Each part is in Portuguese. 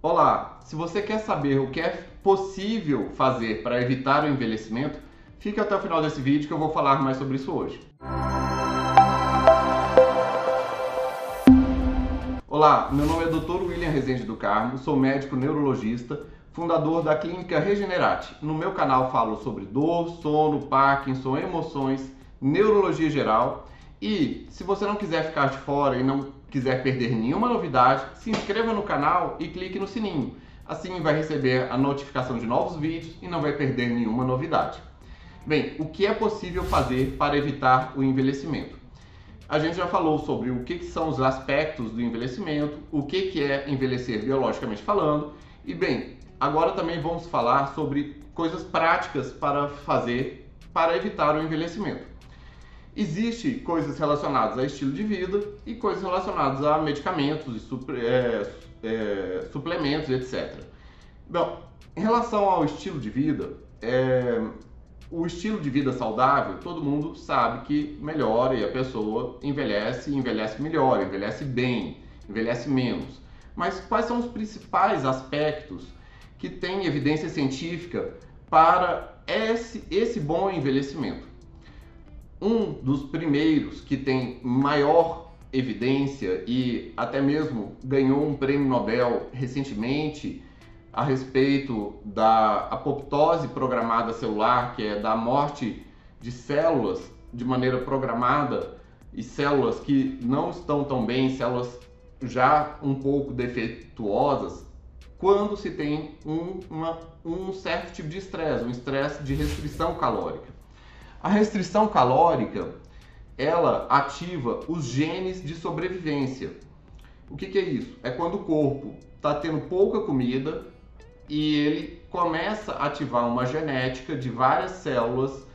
Olá, se você quer saber o que é possível fazer para evitar o envelhecimento, fique até o final desse vídeo que eu vou falar mais sobre isso hoje. Olá, meu nome é Dr. William Rezende do Carmo, sou médico neurologista, fundador da clínica Regenerate. No meu canal falo sobre dor, sono, Parkinson, emoções, neurologia geral e se você não quiser ficar de fora e não quiser perder nenhuma novidade, se inscreva no canal e clique no sininho. Assim vai receber a notificação de novos vídeos e não vai perder nenhuma novidade. Bem, o que é possível fazer para evitar o envelhecimento? A gente já falou sobre o que, são os aspectos do envelhecimento, o que, é envelhecer biologicamente falando, e bem, agora também vamos falar sobre coisas práticas para fazer para evitar o envelhecimento. Existem coisas relacionadas a estilo de vida e coisas relacionadas a medicamentos e supre, é, é, suplementos, etc. Bom, em relação ao estilo de vida, é, o estilo de vida saudável, todo mundo sabe que melhora e a pessoa envelhece, envelhece melhor, envelhece bem, envelhece menos. Mas quais são os principais aspectos que têm evidência científica para esse, esse bom envelhecimento? Um dos primeiros que tem maior evidência e até mesmo ganhou um prêmio Nobel recentemente a respeito da apoptose programada celular, que é da morte de células de maneira programada e células que não estão tão bem, células já um pouco defeituosas, quando se tem um, uma, um certo tipo de estresse, um estresse de restrição calórica. A restrição calórica, ela ativa os genes de sobrevivência. O que, que é isso? É quando o corpo está tendo pouca comida, e ele começa a ativar uma genética de várias células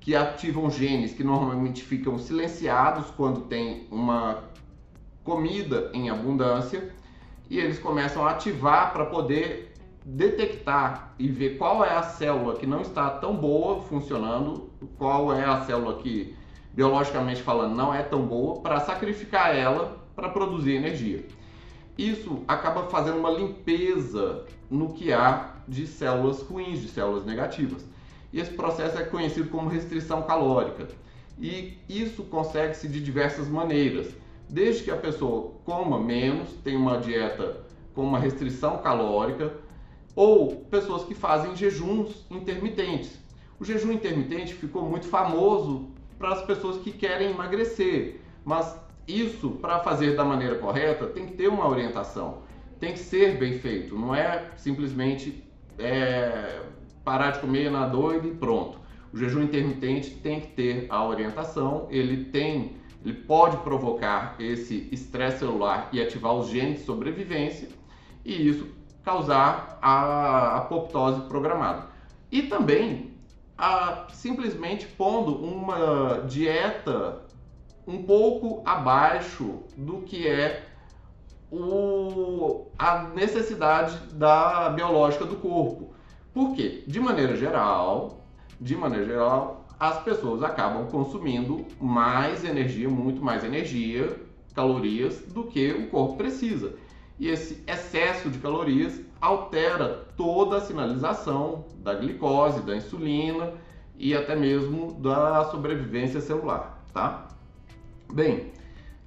que ativam genes que normalmente ficam silenciados quando tem uma comida em abundância e eles começam a ativar para poder detectar e ver qual é a célula que não está tão boa funcionando, qual é a célula que biologicamente falando não é tão boa para sacrificar ela para produzir energia. Isso acaba fazendo uma limpeza no que há de células ruins, de células negativas. E esse processo é conhecido como restrição calórica. E isso consegue-se de diversas maneiras. Desde que a pessoa coma menos, tenha uma dieta com uma restrição calórica, ou pessoas que fazem jejuns intermitentes. O jejum intermitente ficou muito famoso para as pessoas que querem emagrecer, mas isso, para fazer da maneira correta, tem que ter uma orientação, tem que ser bem feito, não é simplesmente é, parar de comer na doida e pronto. O jejum intermitente tem que ter a orientação, ele tem, ele pode provocar esse estresse celular e ativar os genes de sobrevivência e isso causar a apoptose programada. E também a, simplesmente pondo uma dieta um pouco abaixo do que é o, a necessidade da biológica do corpo. Por quê? De maneira geral, de maneira geral, as pessoas acabam consumindo mais energia, muito mais energia, calorias do que o corpo precisa. E esse excesso de calorias altera toda a sinalização da glicose, da insulina e até mesmo da sobrevivência celular, tá? Bem,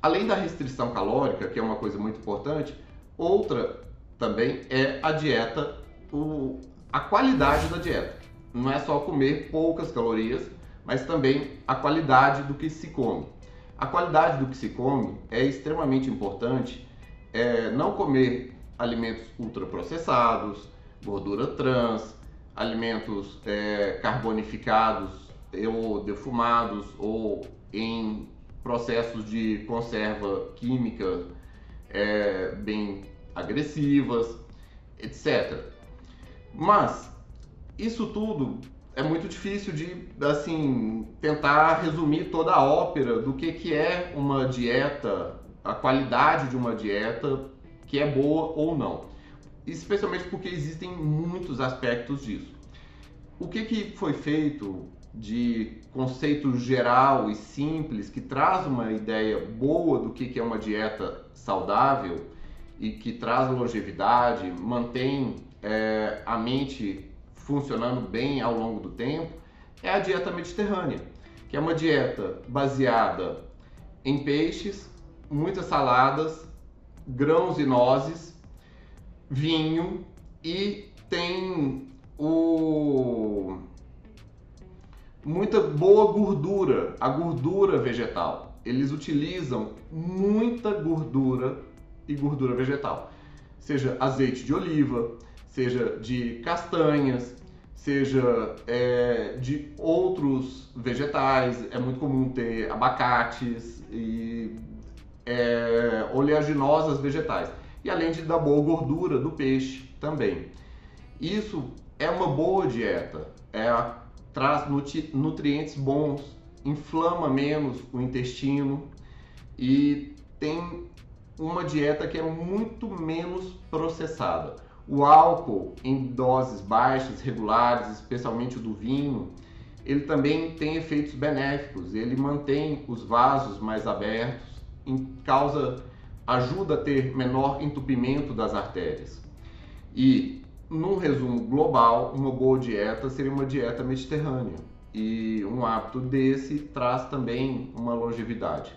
além da restrição calórica, que é uma coisa muito importante, outra também é a dieta, o, a qualidade da dieta. Não é só comer poucas calorias, mas também a qualidade do que se come. A qualidade do que se come é extremamente importante. É, não comer alimentos ultraprocessados, gordura trans, alimentos é, carbonificados ou defumados ou em processos de conserva química é, bem agressivas, etc. Mas isso tudo é muito difícil de assim tentar resumir toda a ópera do que, que é uma dieta, a qualidade de uma dieta que é boa ou não. Especialmente porque existem muitos aspectos disso. O que, que foi feito de conceito geral e simples que traz uma ideia boa do que é uma dieta saudável e que traz longevidade, mantém é, a mente funcionando bem ao longo do tempo, é a dieta mediterrânea, que é uma dieta baseada em peixes, muitas saladas, grãos e nozes, vinho e tem o muita boa gordura, a gordura vegetal. Eles utilizam muita gordura e gordura vegetal, seja azeite de oliva, seja de castanhas, seja é, de outros vegetais. É muito comum ter abacates e é, oleaginosas vegetais. E além de da boa gordura do peixe também. Isso é uma boa dieta, é, traz nutri nutrientes bons, inflama menos o intestino e tem uma dieta que é muito menos processada. O álcool em doses baixas, regulares, especialmente o do vinho, ele também tem efeitos benéficos. Ele mantém os vasos mais abertos, causa ajuda a ter menor entupimento das artérias. E num resumo global, uma boa dieta seria uma dieta mediterrânea. E um hábito desse traz também uma longevidade.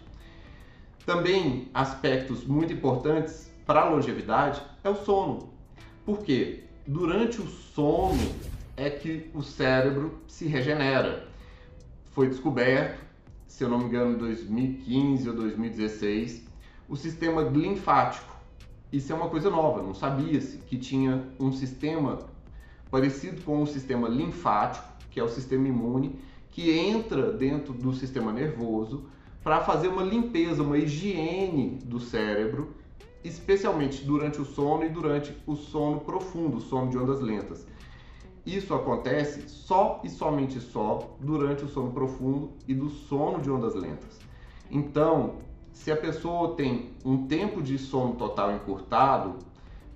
Também aspectos muito importantes para a longevidade é o sono. Porque durante o sono é que o cérebro se regenera. Foi descoberto, se eu não me engano, em 2015 ou 2016, o sistema linfático. Isso é uma coisa nova, não sabia-se que tinha um sistema parecido com o sistema linfático, que é o sistema imune, que entra dentro do sistema nervoso para fazer uma limpeza, uma higiene do cérebro, especialmente durante o sono e durante o sono profundo, o sono de ondas lentas. Isso acontece só e somente só durante o sono profundo e do sono de ondas lentas. Então, se a pessoa tem um tempo de sono total encurtado,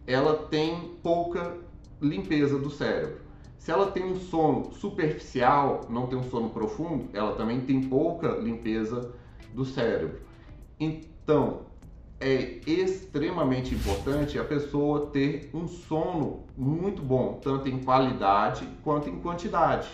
ela tem pouca limpeza do cérebro. Se ela tem um sono superficial, não tem um sono profundo, ela também tem pouca limpeza do cérebro. Então, é extremamente importante a pessoa ter um sono muito bom, tanto em qualidade quanto em quantidade,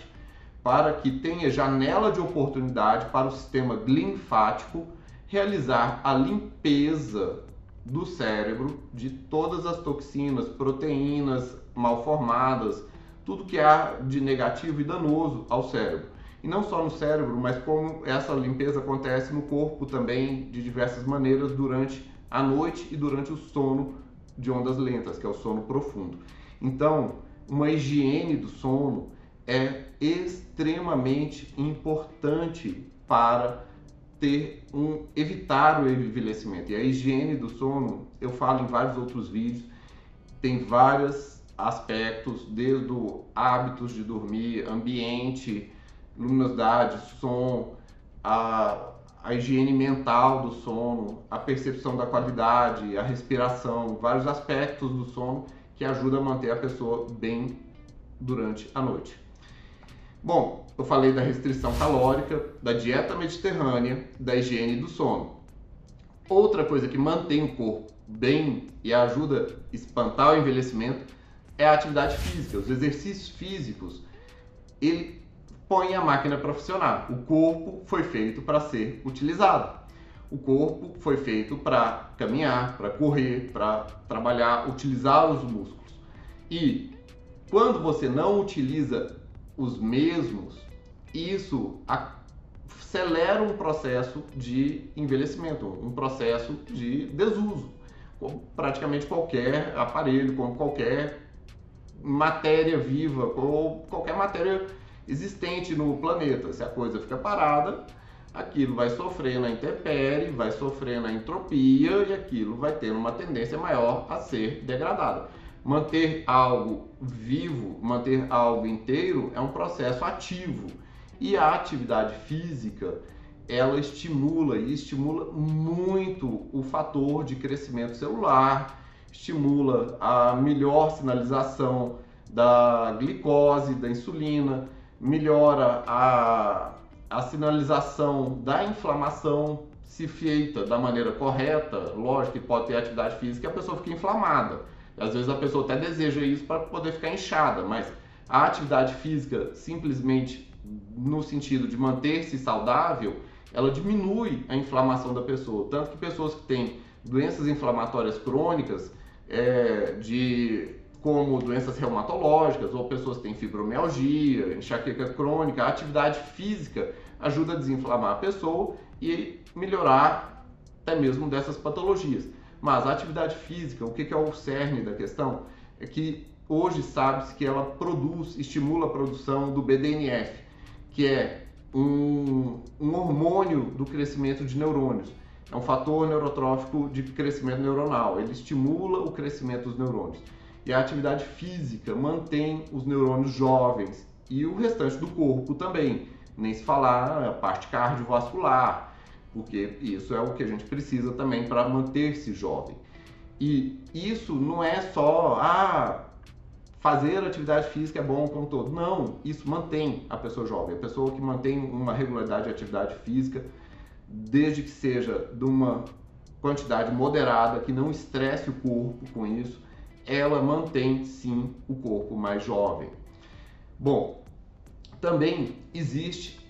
para que tenha janela de oportunidade para o sistema linfático realizar a limpeza do cérebro de todas as toxinas, proteínas mal formadas, tudo que há de negativo e danoso ao cérebro. E não só no cérebro, mas como essa limpeza acontece no corpo também de diversas maneiras durante a noite e durante o sono de ondas lentas, que é o sono profundo. Então, uma higiene do sono é extremamente importante para ter um evitar o envelhecimento. E a higiene do sono, eu falo em vários outros vídeos, tem vários aspectos, desde hábitos de dormir, ambiente, luminosidade, som, a, a higiene mental do sono, a percepção da qualidade, a respiração, vários aspectos do sono que ajudam a manter a pessoa bem durante a noite. Bom, eu falei da restrição calórica, da dieta mediterrânea, da higiene do sono. Outra coisa que mantém o corpo bem e ajuda a espantar o envelhecimento é a atividade física. Os exercícios físicos, ele põe a máquina para funcionar. O corpo foi feito para ser utilizado. O corpo foi feito para caminhar, para correr, para trabalhar, utilizar os músculos. E quando você não utiliza os mesmos, isso acelera um processo de envelhecimento, um processo de desuso. Como praticamente qualquer aparelho, como qualquer matéria viva, ou qualquer matéria existente no planeta. Se a coisa fica parada, aquilo vai sofrer na intempérie, vai sofrer na entropia e aquilo vai ter uma tendência maior a ser degradado. Manter algo vivo, manter algo inteiro é um processo ativo. E a atividade física, ela estimula e estimula muito o fator de crescimento celular, estimula a melhor sinalização da glicose, da insulina, melhora a, a sinalização da inflamação, se feita da maneira correta, lógico que pode ter atividade física a pessoa fica inflamada. Às vezes a pessoa até deseja isso para poder ficar inchada, mas a atividade física simplesmente no sentido de manter-se saudável, ela diminui a inflamação da pessoa. Tanto que pessoas que têm doenças inflamatórias crônicas, é, de como doenças reumatológicas ou pessoas que têm fibromialgia, enxaqueca crônica, a atividade física ajuda a desinflamar a pessoa e melhorar até mesmo dessas patologias. Mas a atividade física, o que é o cerne da questão? É que hoje sabe-se que ela produz, estimula a produção do BDNF, que é um, um hormônio do crescimento de neurônios. É um fator neurotrófico de crescimento neuronal. Ele estimula o crescimento dos neurônios. E a atividade física mantém os neurônios jovens e o restante do corpo também. Nem se falar a parte cardiovascular, porque isso é o que a gente precisa também para manter-se jovem. E isso não é só ah, fazer atividade física é bom como todo. Não, isso mantém a pessoa jovem. A pessoa que mantém uma regularidade de atividade física, desde que seja de uma quantidade moderada, que não estresse o corpo com isso, ela mantém sim o corpo mais jovem. Bom, também existe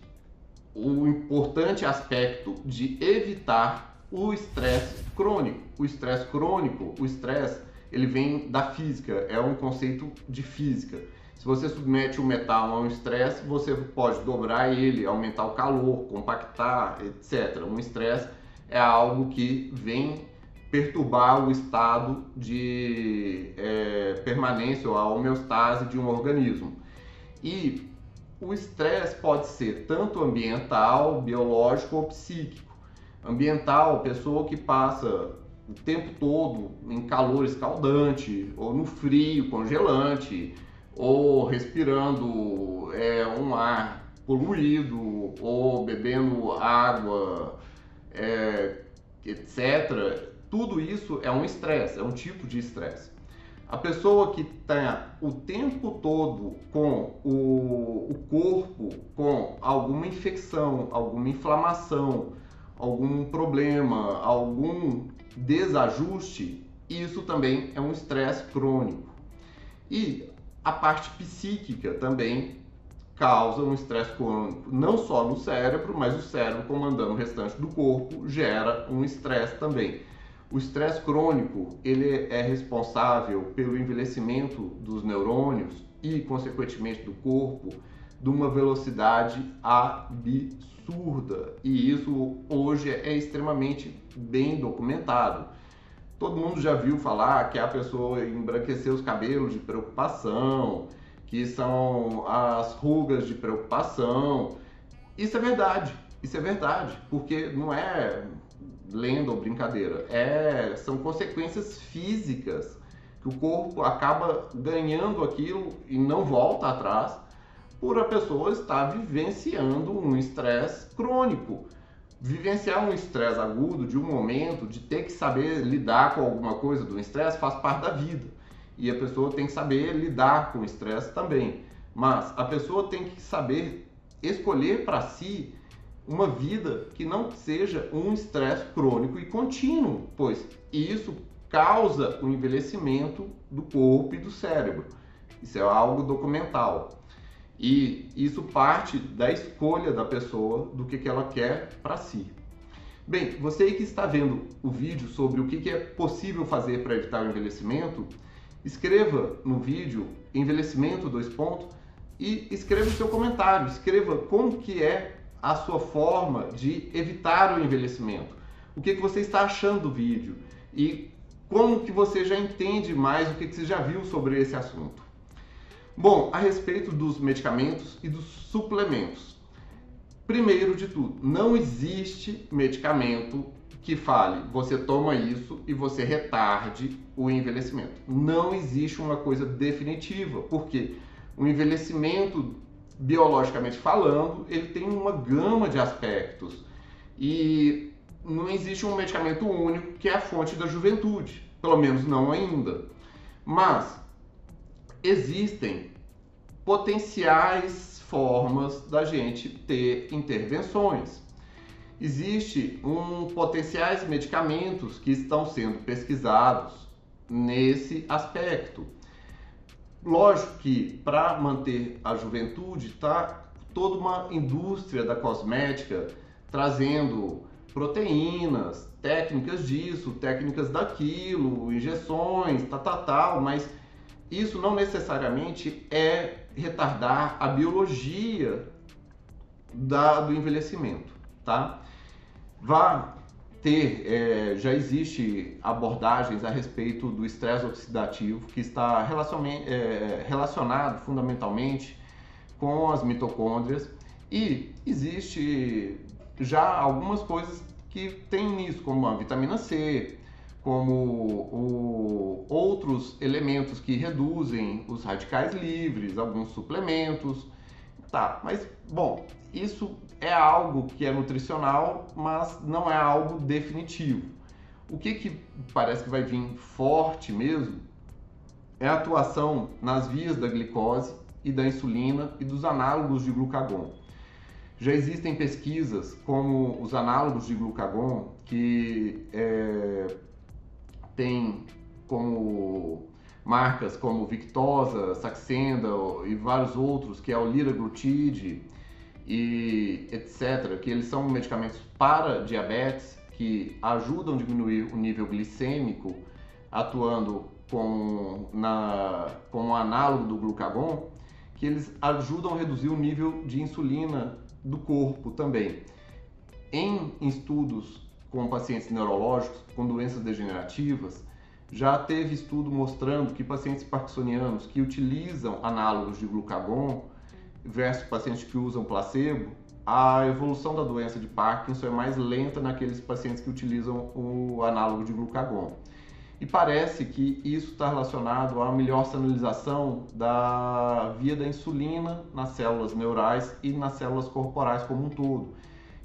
o importante aspecto de evitar o estresse crônico. O estresse crônico, o estresse, ele vem da física, é um conceito de física. Se você submete o metal a um estresse, você pode dobrar ele, aumentar o calor, compactar, etc. Um estresse é algo que vem perturbar o estado de é, permanência ou a homeostase de um organismo. E o estresse pode ser tanto ambiental, biológico ou psíquico. Ambiental, pessoa que passa o tempo todo em calor escaldante, ou no frio congelante, ou respirando é, um ar poluído, ou bebendo água, é, etc. Tudo isso é um estresse, é um tipo de estresse. A pessoa que está o tempo todo com o, o corpo com alguma infecção, alguma inflamação, algum problema, algum desajuste, isso também é um estresse crônico. E a parte psíquica também causa um estresse crônico, não só no cérebro, mas o cérebro comandando o restante do corpo gera um estresse também. O estresse crônico ele é responsável pelo envelhecimento dos neurônios e, consequentemente, do corpo de uma velocidade absurda. E isso hoje é extremamente bem documentado. Todo mundo já viu falar que a pessoa embranquecer os cabelos de preocupação, que são as rugas de preocupação. Isso é verdade, isso é verdade, porque não é lenda ou brincadeira. É, são consequências físicas que o corpo acaba ganhando aquilo e não volta atrás por a pessoa estar vivenciando um estresse crônico. Vivenciar um estresse agudo de um momento, de ter que saber lidar com alguma coisa do estresse, faz parte da vida. E a pessoa tem que saber lidar com o estresse também. Mas a pessoa tem que saber escolher para si uma vida que não seja um estresse crônico e contínuo, pois isso causa o envelhecimento do corpo e do cérebro. Isso é algo documental. E isso parte da escolha da pessoa do que, que ela quer para si. Bem, você que está vendo o vídeo sobre o que, que é possível fazer para evitar o envelhecimento, escreva no vídeo envelhecimento dois pontos e escreva o seu comentário, escreva como que é a sua forma de evitar o envelhecimento. O que, que você está achando do vídeo e como que você já entende mais o que, que você já viu sobre esse assunto. Bom, a respeito dos medicamentos e dos suplementos. Primeiro de tudo, não existe medicamento que fale você toma isso e você retarde o envelhecimento. Não existe uma coisa definitiva, porque o envelhecimento biologicamente falando, ele tem uma gama de aspectos. E não existe um medicamento único que é a fonte da juventude, pelo menos não ainda. Mas existem potenciais formas da gente ter intervenções. existe um potenciais medicamentos que estão sendo pesquisados nesse aspecto. Lógico que para manter a juventude está toda uma indústria da cosmética trazendo proteínas, técnicas disso, técnicas daquilo, injeções, tal, tal, tal, mas isso não necessariamente é retardar a biologia da, do envelhecimento, tá? Vá ter, é, já existe abordagens a respeito do estresse oxidativo que está é, relacionado fundamentalmente com as mitocôndrias e existe já algumas coisas que tem nisso, como a vitamina C, como o, outros elementos que reduzem os radicais livres, alguns suplementos. Tá, mas bom, isso é algo que é nutricional, mas não é algo definitivo. O que, que parece que vai vir forte mesmo é a atuação nas vias da glicose e da insulina e dos análogos de glucagon. Já existem pesquisas como os análogos de glucagon que é, tem como marcas como Victosa, Saxenda e vários outros, que é o liraglutide e etc., que eles são medicamentos para diabetes que ajudam a diminuir o nível glicêmico, atuando com, na, como análogo do glucagon, que eles ajudam a reduzir o nível de insulina do corpo também. Em estudos com pacientes neurológicos com doenças degenerativas, já teve estudo mostrando que pacientes parkinsonianos que utilizam análogos de glucagon versus pacientes que usam placebo, a evolução da doença de Parkinson é mais lenta naqueles pacientes que utilizam o análogo de glucagon. E parece que isso está relacionado à melhor sinalização da via da insulina nas células neurais e nas células corporais como um todo.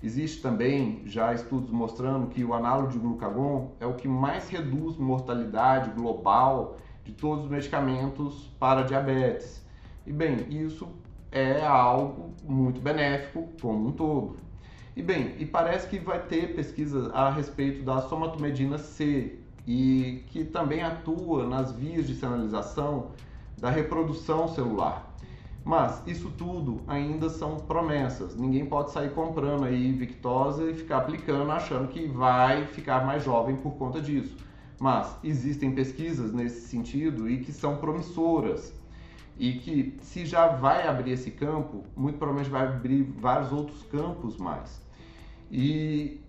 Existe também já estudos mostrando que o análogo de glucagon é o que mais reduz mortalidade global de todos os medicamentos para diabetes. E bem, isso é algo muito benéfico como um todo. E bem, e parece que vai ter pesquisa a respeito da somatomedina C e que também atua nas vias de sinalização da reprodução celular. Mas isso tudo ainda são promessas. Ninguém pode sair comprando aí Victosa e ficar aplicando achando que vai ficar mais jovem por conta disso. Mas existem pesquisas nesse sentido e que são promissoras. E que se já vai abrir esse campo, muito provavelmente vai abrir vários outros campos mais. E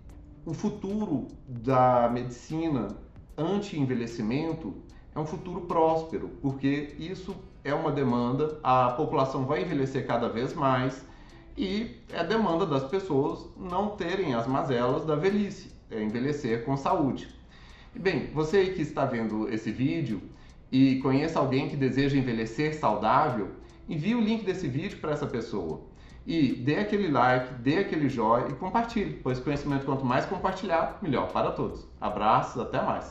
o futuro da medicina anti-envelhecimento é um futuro próspero, porque isso é uma demanda, a população vai envelhecer cada vez mais e é demanda das pessoas não terem as mazelas da velhice, é envelhecer com saúde. E bem, você que está vendo esse vídeo e conheça alguém que deseja envelhecer saudável, envie o link desse vídeo para essa pessoa. E dê aquele like, dê aquele joinha e compartilhe, pois conhecimento quanto mais compartilhar, melhor para todos. Abraços, até mais!